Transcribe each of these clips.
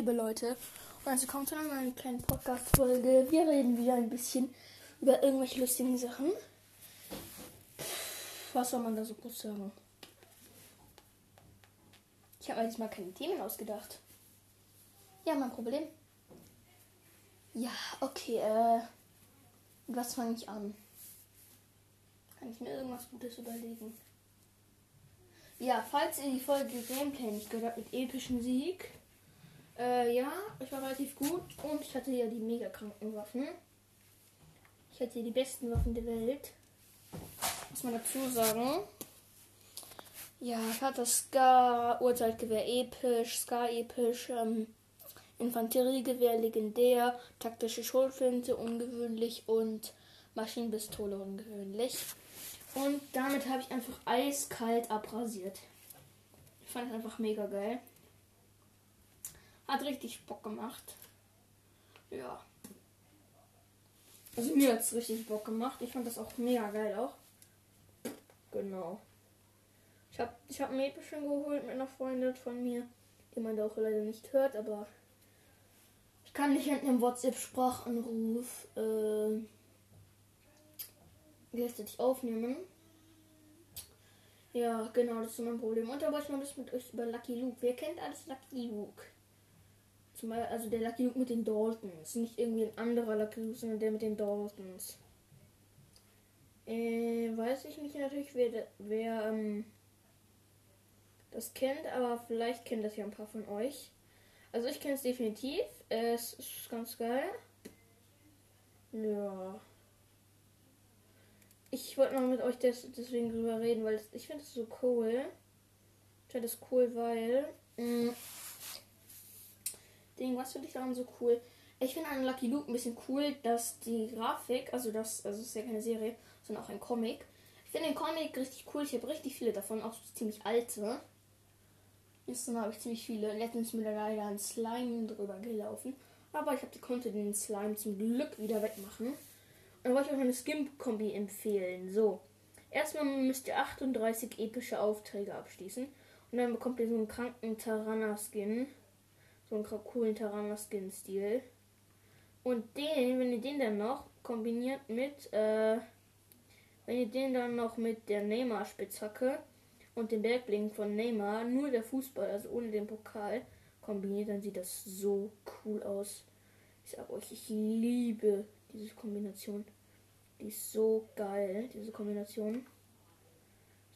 liebe Leute, und also kommt zu einer kleinen Podcast-Folge. Wir reden wieder ein bisschen über irgendwelche lustigen Sachen. Was soll man da so groß sagen? Ich habe mir diesmal keine Themen ausgedacht. Ja, mein Problem. Ja, okay, äh. Was fange ich an? Kann ich mir irgendwas Gutes überlegen? Ja, falls ihr die Folge Gameplay nicht gehört habt mit epischen Sieg, äh, ja, ich war relativ gut und ich hatte ja die mega kranken Waffen. Ich hatte die besten Waffen der Welt. Muss man dazu sagen. Ja, ich hatte Ska, Urteilgewehr episch, Ska episch, ähm, Infanteriegewehr legendär, taktische Schrotflinte ungewöhnlich und Maschinenpistole ungewöhnlich. Und damit habe ich einfach eiskalt abrasiert. Ich fand es einfach mega geil. Hat richtig Bock gemacht. Ja. Also mir hat es richtig Bock gemacht. Ich fand das auch mega geil auch. Genau. Ich habe ich hab ein schon geholt mit einer Freundin von mir, die man da auch leider nicht hört, aber ich kann nicht in einem WhatsApp-Sprachanruf äh, das, aufnehmen. Ja, genau, das ist mein Problem. Und da wollte ich mal ein bisschen mit euch über Lucky Luke. Wer kennt alles Lucky Luke? Zumal, also der Lucky Luke mit den Daltons. Nicht irgendwie ein anderer Lucky Luke, sondern der mit den Daltons. Äh, weiß ich nicht natürlich, wer, wer ähm, das kennt, aber vielleicht kennt das ja ein paar von euch. Also ich kenne es definitiv. Es ist ganz geil. Ja. Ich wollte mal mit euch des, deswegen drüber reden, weil das, ich finde es so cool. Ich finde es cool, weil. Mh, mm, Ding, was finde ich daran so cool? Ich finde an Lucky Luke ein bisschen cool, dass die Grafik, also das, also es ist ja keine Serie, sondern auch ein Comic. Ich finde den Comic richtig cool. Ich habe richtig viele davon, auch ziemlich alte. Jetzt habe ich ziemlich viele. Letztens mir leider ein Slime drüber gelaufen. Aber ich habe konnte den Slime zum Glück wieder wegmachen. Und dann wollte ich euch eine Skim-Kombi empfehlen. So. Erstmal müsst ihr 38 epische Aufträge abschließen. Und dann bekommt ihr so einen kranken Tarana-Skin so einen coolen Terraner Skin Stil. Und den, wenn ihr den dann noch kombiniert mit, äh, wenn ihr den dann noch mit der Neymar Spitzhacke und dem Bergbling von Neymar, nur der Fußball, also ohne den Pokal, kombiniert, dann sieht das so cool aus. Ich sag euch, ich liebe diese Kombination. Die ist so geil, diese Kombination.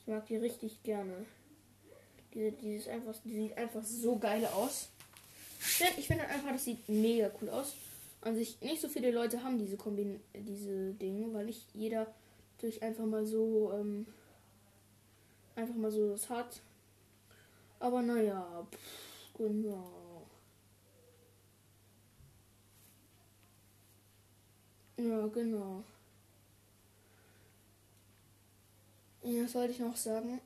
Ich mag die richtig gerne. Diese, die, ist einfach, die sieht einfach so geil aus. Ich finde einfach, das sieht mega cool aus. An sich nicht so viele Leute haben diese Kombin diese Dinge, weil nicht jeder durch einfach mal so ähm, einfach mal so das hat. Aber naja, pff, genau. Ja, genau. Ja, was wollte ich noch sagen?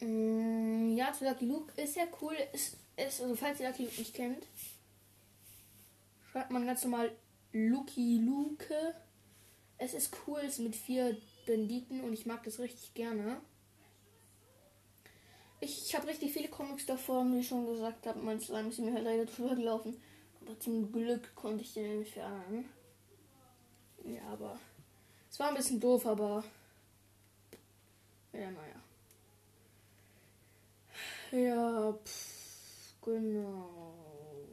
Mm, ja, zu Lucky Luke ist ja cool. Ist ist, also falls ihr Lucky Luke nicht kennt, schreibt man ganz normal Lucky Luke. Es ist cool, es ist mit vier Banditen und ich mag das richtig gerne. Ich, ich habe richtig viele Comics davor, wie ich schon gesagt habe. Mein Slime ist mir halt leider drüber gelaufen. Aber zum Glück konnte ich den entfernen. Ja, aber es war ein bisschen doof, aber ja, naja. Ja, pff. Genau.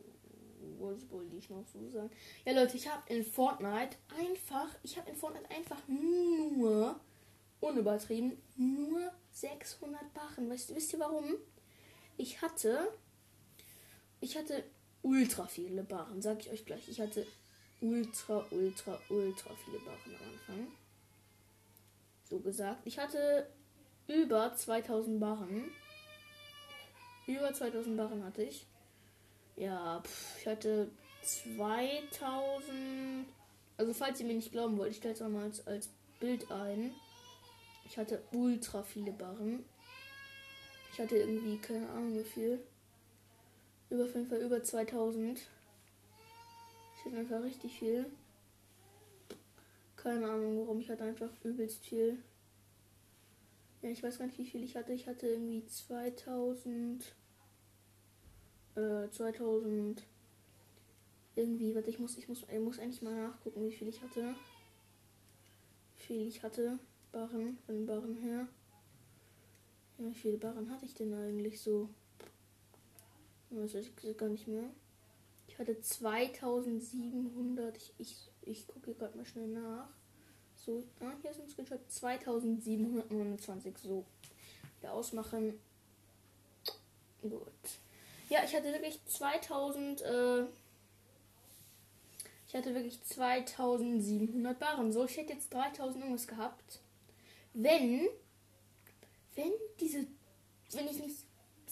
Was wollte ich noch so sagen? Ja, Leute, ich habe in Fortnite einfach, ich habe in Fortnite einfach nur, unübertrieben, nur 600 Barren. Weißt, wisst ihr warum? Ich hatte, ich hatte ultra viele Barren, sag ich euch gleich. Ich hatte ultra, ultra, ultra viele Barren am Anfang. So gesagt. Ich hatte über 2000 Barren. Über 2000 Barren hatte ich. Ja, pff, ich hatte 2000. Also, falls ihr mir nicht glauben wollt, ich stelle es mal als, als Bild ein. Ich hatte ultra viele Barren. Ich hatte irgendwie, keine Ahnung wie viel. Über auf jeden Fall über 2000. Ich hatte einfach richtig viel. Keine Ahnung warum. Ich hatte einfach übelst viel. Ja, ich weiß gar nicht, wie viel ich hatte. Ich hatte irgendwie 2000. äh, 2000 irgendwie, warte, ich muss, ich muss, ich muss eigentlich mal nachgucken, wie viel ich hatte. Wie viel ich hatte. Barren, von Barren her. Ja, wie viele Barren hatte ich denn eigentlich so? Das weiß ich gar nicht mehr. Ich hatte 2700. Ich, ich, ich gucke gerade mal schnell nach. So, ah, hier ist ein Screenshot. 2729. So. Wieder ausmachen. Gut. Ja, ich hatte wirklich 2000. Äh, ich hatte wirklich 2700 Barren. So, ich hätte jetzt 3000 irgendwas gehabt. Wenn. Wenn diese. Wenn ich nicht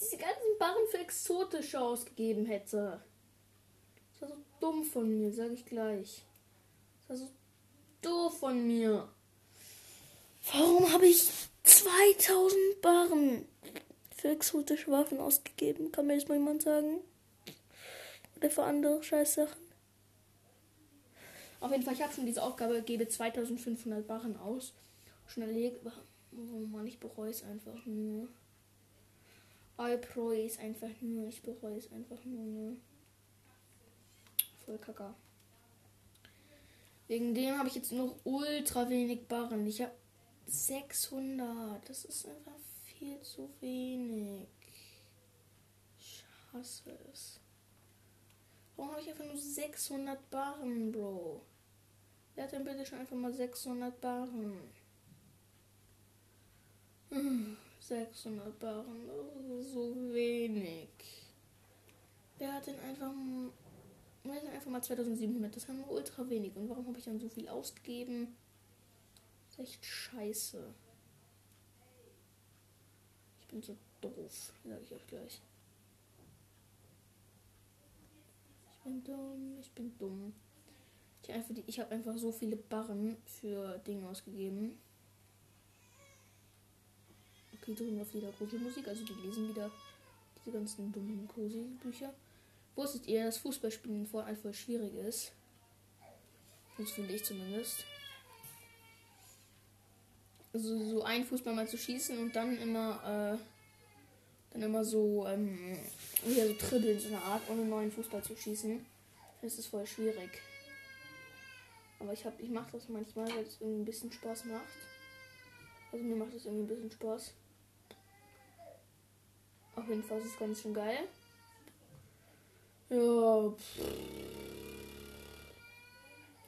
diese ganzen Barren für exotische ausgegeben hätte. Das war so dumm von mir, sage ich gleich. Das war so doof von mir. Warum habe ich 2000 Barren für exotische Waffen ausgegeben? Kann mir das mal jemand sagen? Oder für andere Scheißsachen? Auf jeden Fall, ich habe schon diese Aufgabe, gebe 2500 Barren aus. Schon erledigt. Oh Mann, ich bereue es einfach nur. I bereue es einfach nur. Ich bereue es einfach nur. Ne? Voll kacke. Wegen dem habe ich jetzt noch ultra wenig Barren. Ich habe 600. Das ist einfach viel zu wenig. Ich hasse es. Warum habe ich einfach nur 600 Barren, Bro? Wer hat denn bitte schon einfach mal 600 Barren? 600 Barren, so wenig. Wer hat denn einfach, hat denn einfach mal 2700? Das haben wir ultra wenig. Und warum habe ich dann so viel ausgegeben? Das ist echt scheiße. Ich bin so doof, sage ich euch gleich. Ich bin dumm, ich bin dumm. Ich, einfach ich habe einfach so viele Barren für Dinge ausgegeben. Okay, drüben auf wieder Gruselmusik, also die lesen wieder diese ganzen dummen Gruselbücher. Wusstet ihr, dass Fußballspielen vor allem voll schwierig ist? Das finde ich zumindest. Also so ein Fußball mal zu schießen und dann immer, äh, dann immer so, ähm, wieder so tribbeln, so eine Art, ohne neuen Fußball zu schießen. Das ist voll schwierig. Aber ich hab, ich mache das manchmal, weil es irgendwie ein bisschen Spaß macht. Also mir macht es irgendwie ein bisschen Spaß. Auf jeden Fall ist es ganz schön geil. Ja.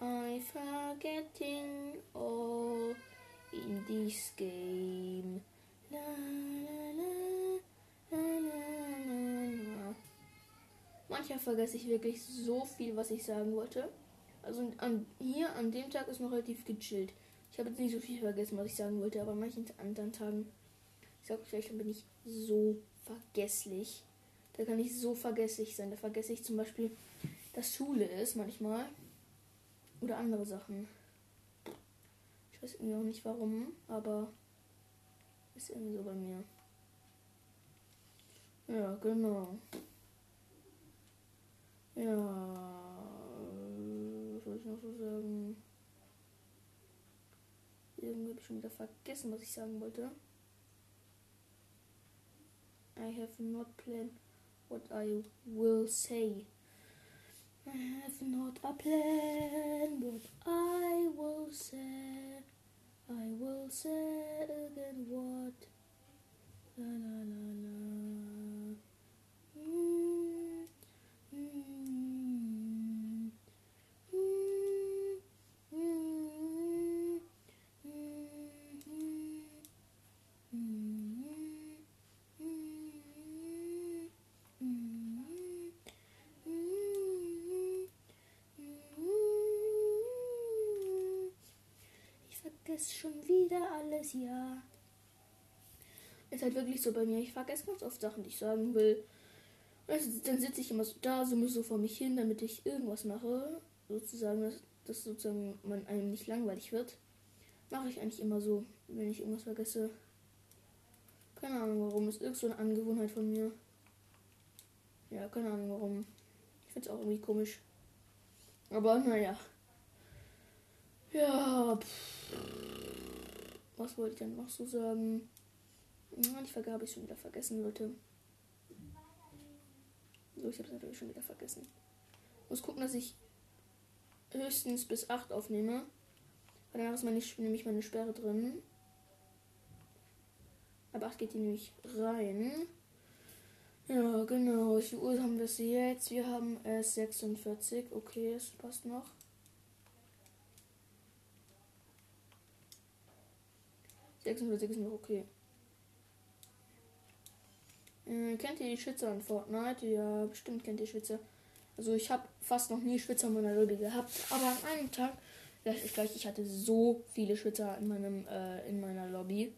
I forgetting all in this game. La, la, la, Manchmal vergesse ich wirklich so viel, was ich sagen wollte. Also an, hier an dem Tag ist noch relativ gechillt. Ich habe jetzt nicht so viel vergessen, was ich sagen wollte, aber an manchen anderen Tagen, ich sag vielleicht, bin ich so vergesslich. Da kann ich so vergesslich sein. Da vergesse ich zum Beispiel, dass Schule ist manchmal. Oder andere Sachen. Ich weiß irgendwie auch nicht warum, aber ist irgendwie so bei mir. Ja, genau. Ja ich noch so sagen? Irgendwie habe ich schon wieder vergessen, was ich sagen wollte. I have not planned what I will say. I have not a plan what I will say. I will say again what. La la la la. Mm. Vergesse schon wieder alles, ja. Ist halt wirklich so bei mir. Ich vergesse ganz oft Sachen, die ich sagen will. Also, dann sitze ich immer so da, so so vor mich hin, damit ich irgendwas mache. Sozusagen, dass, dass sozusagen man einem nicht langweilig wird. Mache ich eigentlich immer so, wenn ich irgendwas vergesse. Keine Ahnung warum. Ist irgend so eine Angewohnheit von mir. Ja, keine Ahnung warum. Ich finde es auch irgendwie komisch. Aber naja. Ja, pff. was wollte ich denn noch so sagen? Die Frage habe ich schon wieder vergessen, Leute. So, ich habe es natürlich schon wieder vergessen. Muss gucken, dass ich höchstens bis 8 aufnehme. Weil danach ist meine, nämlich meine Sperre drin. Ab 8 geht die nämlich rein. Ja, genau. Wie viel Uhr haben wir es jetzt? Wir haben es 46. Okay, es passt noch. Sechsundvierzig ist noch okay. Äh, kennt ihr die Schwitzer in Fortnite? Ja, bestimmt kennt ihr Schwitzer. Also ich habe fast noch nie Schwitzer in meiner Lobby gehabt, aber an einem Tag, ich gleich, ich hatte so viele Schwitzer in meinem äh, in meiner Lobby.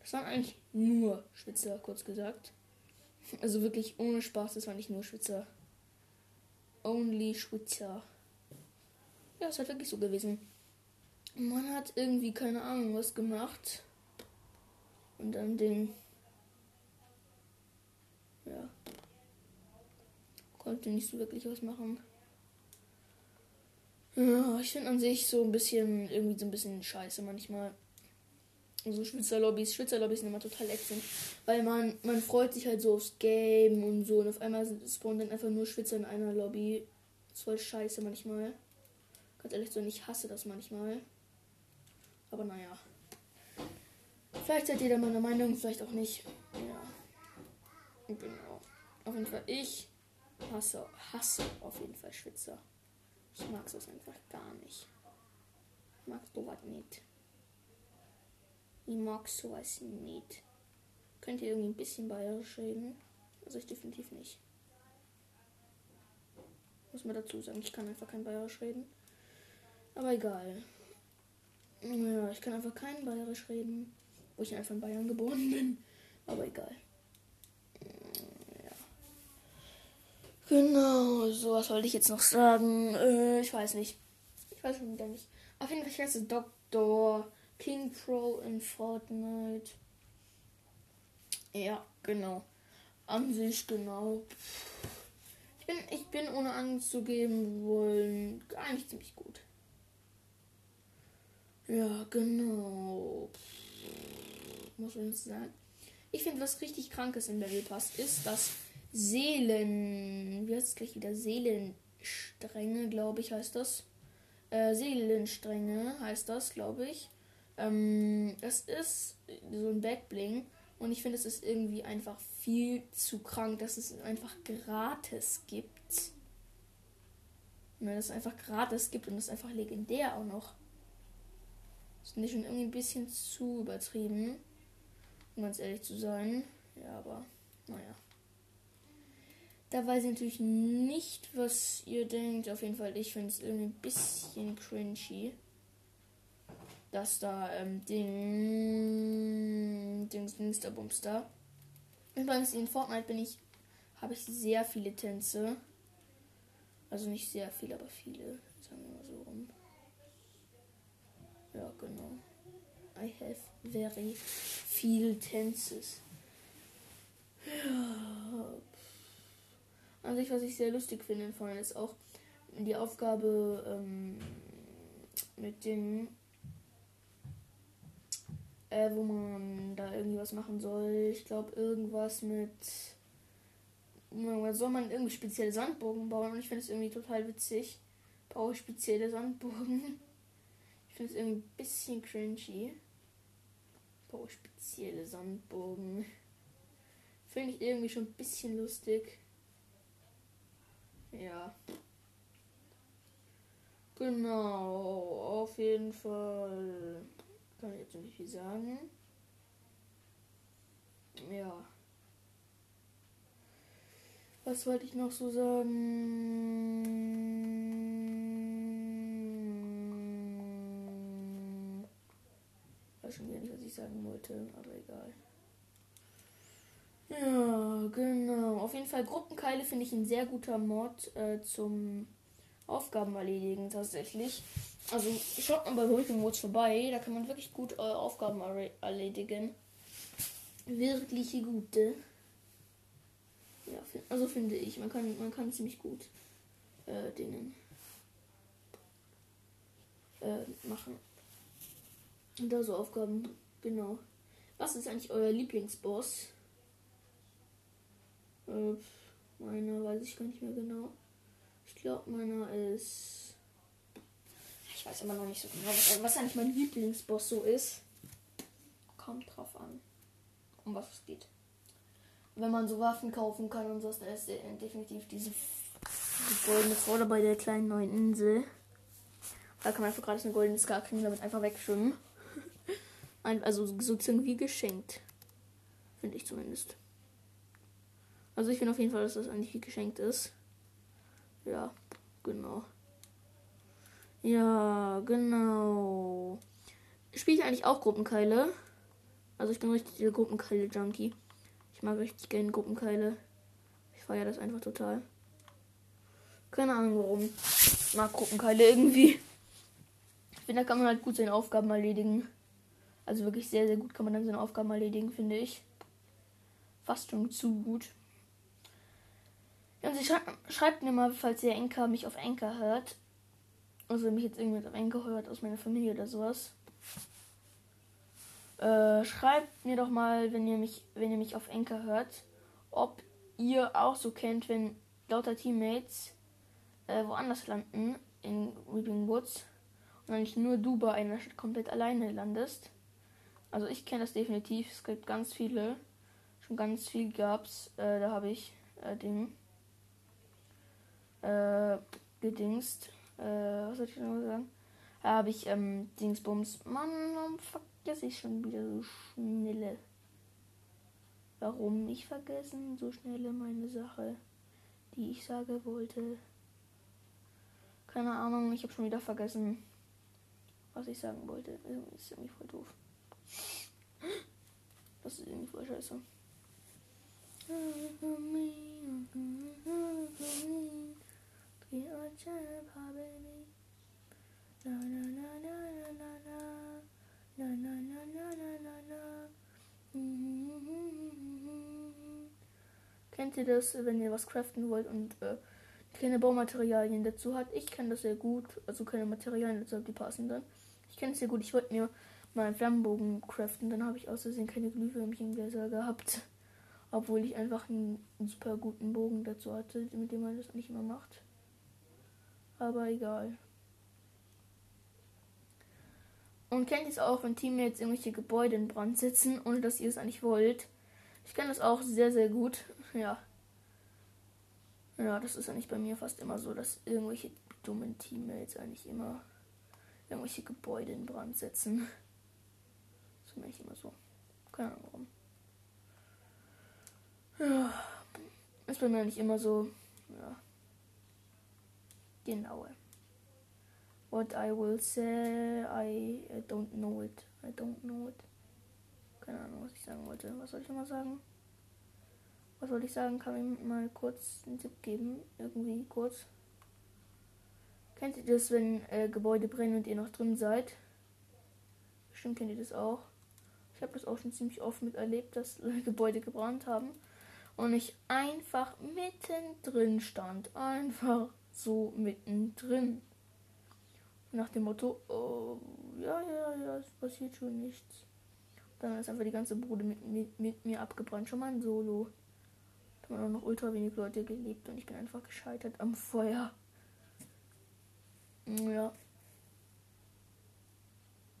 Das waren eigentlich nur Schwitzer, kurz gesagt. Also wirklich ohne Spaß, das war nicht nur Schwitzer. Only Schwitzer. Ja, es hat wirklich so gewesen. Man hat irgendwie keine Ahnung was gemacht. Und dann den ja. Konnte nicht so wirklich was machen. Ja, ich finde an sich so ein bisschen, irgendwie so ein bisschen scheiße manchmal. So also Schwitzerlobbys, Schwitzerlobbys sind immer total ätzend. Weil man, man freut sich halt so aufs Game und so. Und auf einmal spawnen dann einfach nur Schwitzer in einer Lobby. Das ist voll scheiße manchmal. Ganz ehrlich so, ich hasse das manchmal. Aber naja. Vielleicht seid ihr da meiner Meinung, vielleicht auch nicht. Ja. Genau. Auf jeden Fall, ich hasse, hasse auf jeden Fall Schwitzer. Ich mag es einfach gar nicht. Mag sowas nicht. Ich mag sowas nicht. Könnt ihr irgendwie ein bisschen bayerisch reden? Also ich definitiv nicht. Muss man dazu sagen, ich kann einfach kein bayerisch reden. Aber egal. Ja, ich kann einfach kein bayerisch reden, wo ich einfach in Bayern geboren bin. Aber egal. Genau, so was wollte ich jetzt noch sagen. Äh, ich weiß nicht. Ich weiß schon wieder nicht. Auf jeden Fall, ich heiße Dr. King Pro in Fortnite. Ja, genau. An sich genau. Ich bin, ich bin ohne Angst zu geben wollen eigentlich ziemlich gut. Ja, genau. Muss man sagen. Ich finde, was richtig krankes in Level Pass ist, dass Seelen, wie heißt es gleich wieder? Seelenstränge, glaube ich, heißt das. Äh, Seelenstränge heißt das, glaube ich. Ähm, das ist so ein Backbling und ich finde, es ist irgendwie einfach viel zu krank, dass es einfach gratis gibt. Ja, dass es einfach gratis gibt und ist einfach legendär auch noch. Das finde ich schon irgendwie ein bisschen zu übertrieben, um ganz ehrlich zu sein. Ja, aber naja. Da weiß ich natürlich nicht, was ihr denkt. Auf jeden Fall, ich finde es irgendwie ein bisschen cringy. Dass da ähm, Ding. Dings, Dings, der Bumster. Übrigens, in Fortnite bin ich. Habe ich sehr viele Tänze. Also nicht sehr viele, aber viele. Sagen wir mal so rum. Ja, genau. I have very viel Tänzes. Ja, an sich, was ich sehr lustig finde vorhin, ist auch die Aufgabe ähm, mit dem, äh, wo man da irgendwie was machen soll. Ich glaube, irgendwas mit. Soll man irgendwie spezielle Sandburgen bauen? Und ich finde es irgendwie total witzig. Baue spezielle Sandburgen. Ich finde es irgendwie ein bisschen cringy. Baue spezielle Sandburgen. Finde ich irgendwie schon ein bisschen lustig. Ja. Genau, auf jeden Fall kann ich jetzt nicht viel sagen. Ja. Was wollte ich noch so sagen? Weiß schon wieder ich sagen wollte, aber egal. Ja, genau. Auf jeden Fall Gruppenkeile finde ich ein sehr guter Mod äh, zum Aufgaben erledigen tatsächlich. Also schaut mal bei Broken Mods vorbei, da kann man wirklich gut äh, Aufgaben erledigen. Wirklich gute. Ja, also finde ich, man kann man kann ziemlich gut äh, Dingen äh, machen. Und da so Aufgaben, genau. Was ist eigentlich euer Lieblingsboss? Äh, Meiner weiß ich gar nicht mehr genau. Ich glaube, meiner ist. Ich weiß aber noch nicht so genau, was, was eigentlich mein Lieblingsboss so ist. Kommt drauf an, um was es geht. Wenn man so Waffen kaufen kann und so, dann ist definitiv diese, diese goldene Frau dabei der kleinen neuen Insel. Da kann man einfach gerade eine goldene Scar kriegen, damit einfach wegschwimmen. Also sozusagen wie geschenkt. Finde ich zumindest. Also ich finde auf jeden Fall, dass das eigentlich wie geschenkt ist. Ja, genau. Ja, genau. Spiele ich eigentlich auch Gruppenkeile? Also ich bin richtig der Gruppenkeile-Junkie. Ich mag richtig gerne Gruppenkeile. Ich feiere das einfach total. Keine Ahnung warum. Ich mag Gruppenkeile irgendwie. Ich finde, da kann man halt gut seine Aufgaben erledigen. Also wirklich sehr, sehr gut kann man dann seine Aufgaben erledigen, finde ich. Fast schon zu gut. Und sie schrei schreibt mir mal, falls ihr Enker mich auf Enker hört. Also mich jetzt irgendwie auf Enker hört aus meiner Familie oder sowas. Äh, schreibt mir doch mal, wenn ihr mich, wenn ihr mich auf Enker hört, ob ihr auch so kennt, wenn lauter Teammates äh, woanders landen in Weeping Woods und eigentlich nur du bei einer Stadt komplett alleine landest. Also ich kenne das definitiv. Es gibt ganz viele, schon ganz viel gab's. Äh, da habe ich äh, Ding äh, gedingst. Äh, was soll ich noch sagen? Da habe ich ähm, Dingsbums. Mann, warum vergesse ich schon wieder so schnelle? Warum nicht vergessen so schnelle meine Sache, die ich sagen wollte? Keine Ahnung, ich habe schon wieder vergessen, was ich sagen wollte. Ist irgendwie voll doof. Das ist irgendwie voll scheiße. Kennt ihr das, wenn ihr was craften wollt und äh, keine Baumaterialien dazu hat? Ich kenne das sehr gut, also keine Materialien dazu, die passen dann. Ich kenne es sehr gut. Ich wollte mir mal einen Flammenbogen craften, dann habe ich außerdem keine Glühwürmchen gehabt. Obwohl ich einfach einen, einen super guten Bogen dazu hatte, mit dem man das nicht immer macht. Aber egal. Und kennt ihr es auch, wenn Teammates irgendwelche Gebäude in Brand setzen, ohne dass ihr es eigentlich wollt? Ich kenne das auch sehr, sehr gut. Ja. Ja, das ist eigentlich bei mir fast immer so, dass irgendwelche dummen Teammates eigentlich immer irgendwelche Gebäude in Brand setzen. Das ist eigentlich immer so. Keine Ahnung warum. Ja. Ist bei mir nicht immer so. Ja. Genau. What I will say, I, I don't know it. I don't know it. Keine Ahnung, was ich sagen wollte. Was soll ich nochmal sagen? Was soll ich sagen? Kann ich mal kurz einen Tipp geben? Irgendwie kurz. Kennt ihr das, wenn äh, Gebäude brennen und ihr noch drin seid? Bestimmt kennt ihr das auch. Ich habe das auch schon ziemlich oft miterlebt, dass Gebäude gebrannt haben und ich einfach mittendrin stand. Einfach so mittendrin. Nach dem Motto, oh, ja, ja, ja, es passiert schon nichts. Dann ist einfach die ganze Bude mit, mit, mit mir abgebrannt. Schon mal ein Solo. Da haben auch noch ultra wenig Leute gelebt und ich bin einfach gescheitert am Feuer. Ja.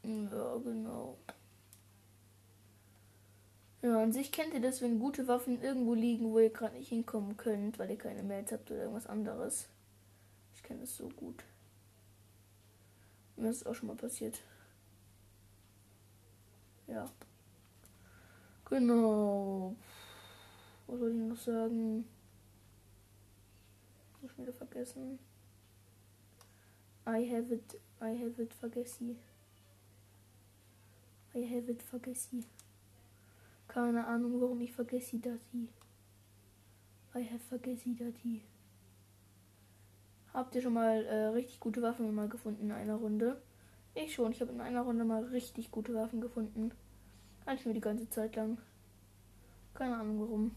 Ja, genau. Ja, an sich kennt ihr das, wenn gute Waffen irgendwo liegen, wo ihr gerade nicht hinkommen könnt, weil ihr keine Mails habt oder irgendwas anderes kenne es so gut. Mir ist auch schon mal passiert. Ja. Genau. Was soll ich noch sagen? Hab ich wieder vergessen. I have it. I have it vergessen. I have it vergessen. Keine Ahnung, warum ich vergesse das hier. I have vergessen das hier. Habt ihr schon mal äh, richtig gute Waffen mal gefunden in einer Runde? Ich schon. Ich habe in einer Runde mal richtig gute Waffen gefunden. Eigentlich nur die ganze Zeit lang. Keine Ahnung warum.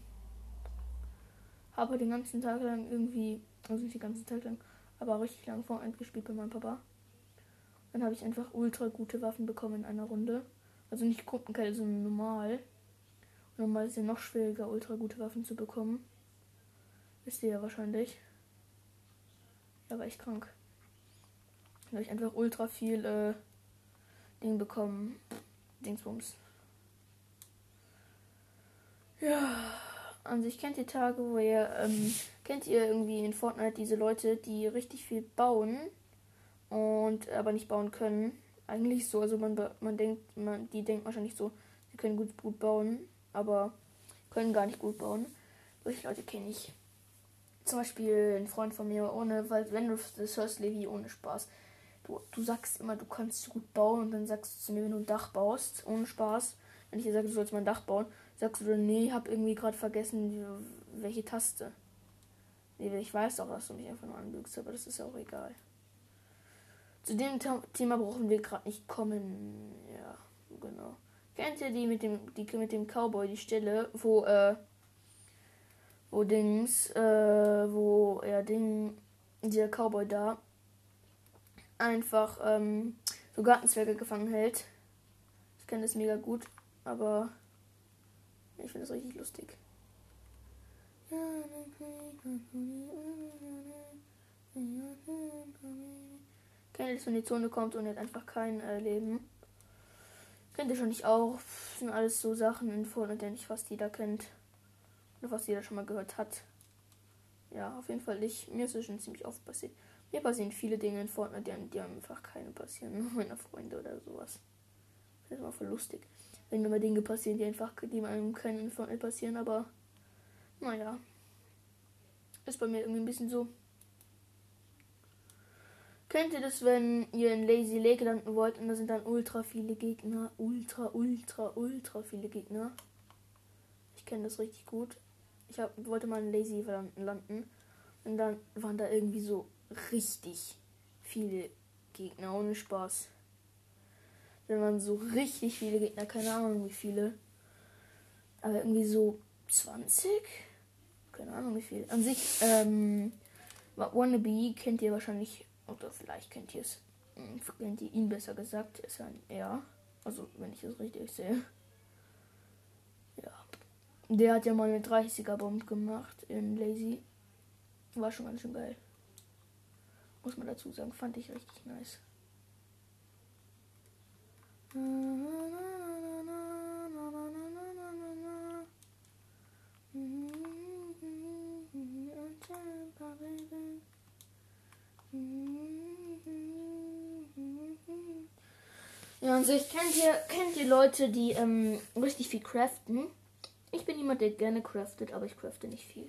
Habe den ganzen Tag lang irgendwie, also nicht den ganzen Tag lang, aber richtig lang Fortnite gespielt bei meinem Papa. Dann habe ich einfach ultra gute Waffen bekommen in einer Runde. Also nicht Gruppenkette, sondern normal. Normal ist ja noch schwieriger, ultra gute Waffen zu bekommen. Wisst ihr ja wahrscheinlich. Ja, war ich krank. Da habe ich einfach ultra viel äh, Ding bekommen. Dingsbums. Ja, an sich kennt ihr Tage, wo ihr, ähm, kennt ihr irgendwie in Fortnite diese Leute, die richtig viel bauen und aber nicht bauen können. Eigentlich so, also man, man denkt, man, die denkt wahrscheinlich so, sie können gut, gut bauen, aber können gar nicht gut bauen. Solche Leute kenne ich. Zum Beispiel ein Freund von mir ohne, weil wenn du das hörst, Levi, ohne Spaß. Du, du sagst immer, du kannst gut bauen und dann sagst du zu mir, wenn du ein Dach baust, ohne Spaß. Wenn ich dir sage, du sollst mal ein Dach bauen, sagst du, nee, hab irgendwie gerade vergessen, welche Taste. Nee, ich weiß doch, dass du mich einfach nur anlügst, aber das ist ja auch egal. Zu dem Thema brauchen wir gerade nicht kommen. Ja, genau. Kennt ihr die mit dem, die mit dem Cowboy, die Stelle, wo, äh, wo Dings, äh, wo er Ding, dieser Cowboy da einfach ähm, so Gartenzwerge gefangen hält. Ich kenne das mega gut, aber ich finde das richtig lustig. Kennt ihr das, wenn die Zone kommt und jetzt einfach kein äh, Leben? Kennt ihr schon nicht auch? Das sind alles so Sachen in Fortnite, nicht fast jeder kennt. Oder fast jeder schon mal gehört hat. Ja, auf jeden Fall nicht. Mir ist es schon ziemlich oft passiert. Mir passieren viele Dinge in Fortnite, die, die einfach keine passieren. Meiner Freunde oder sowas. Das ist immer voll lustig. Wenn immer Dinge passieren, die einfach, die einem keinen in Fortnite passieren, aber naja. Ist bei mir irgendwie ein bisschen so. Kennt ihr das, wenn ihr in Lazy Lake landen wollt und da sind dann ultra viele Gegner? Ultra, ultra, ultra viele Gegner. Ich kenne das richtig gut. Ich hab, wollte mal in Lazy landen und dann waren da irgendwie so richtig viele Gegner, ohne Spaß. Wenn man so richtig viele Gegner, keine Ahnung wie viele. Aber irgendwie so 20? Keine Ahnung wie viel. An sich, ähm, Wannabe kennt ihr wahrscheinlich, oder vielleicht kennt ihr es. Hm, kennt ihr ihn besser gesagt, ist ein er. Also, wenn ich es richtig sehe. Ja. Der hat ja mal eine 30er Bomb gemacht in Lazy. War schon ganz schön geil. Muss man dazu sagen, fand ich richtig nice. Ja, und sich kennt ihr, kennt ihr Leute, die ähm, richtig viel craften. Ich bin jemand, der gerne craftet, aber ich crafte nicht viel.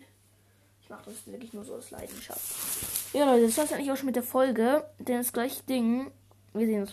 Ich mache das wirklich nur so aus Leidenschaft. Ja, Leute, das war's eigentlich auch schon mit der Folge. Denn das gleiche Ding. Wir sehen uns.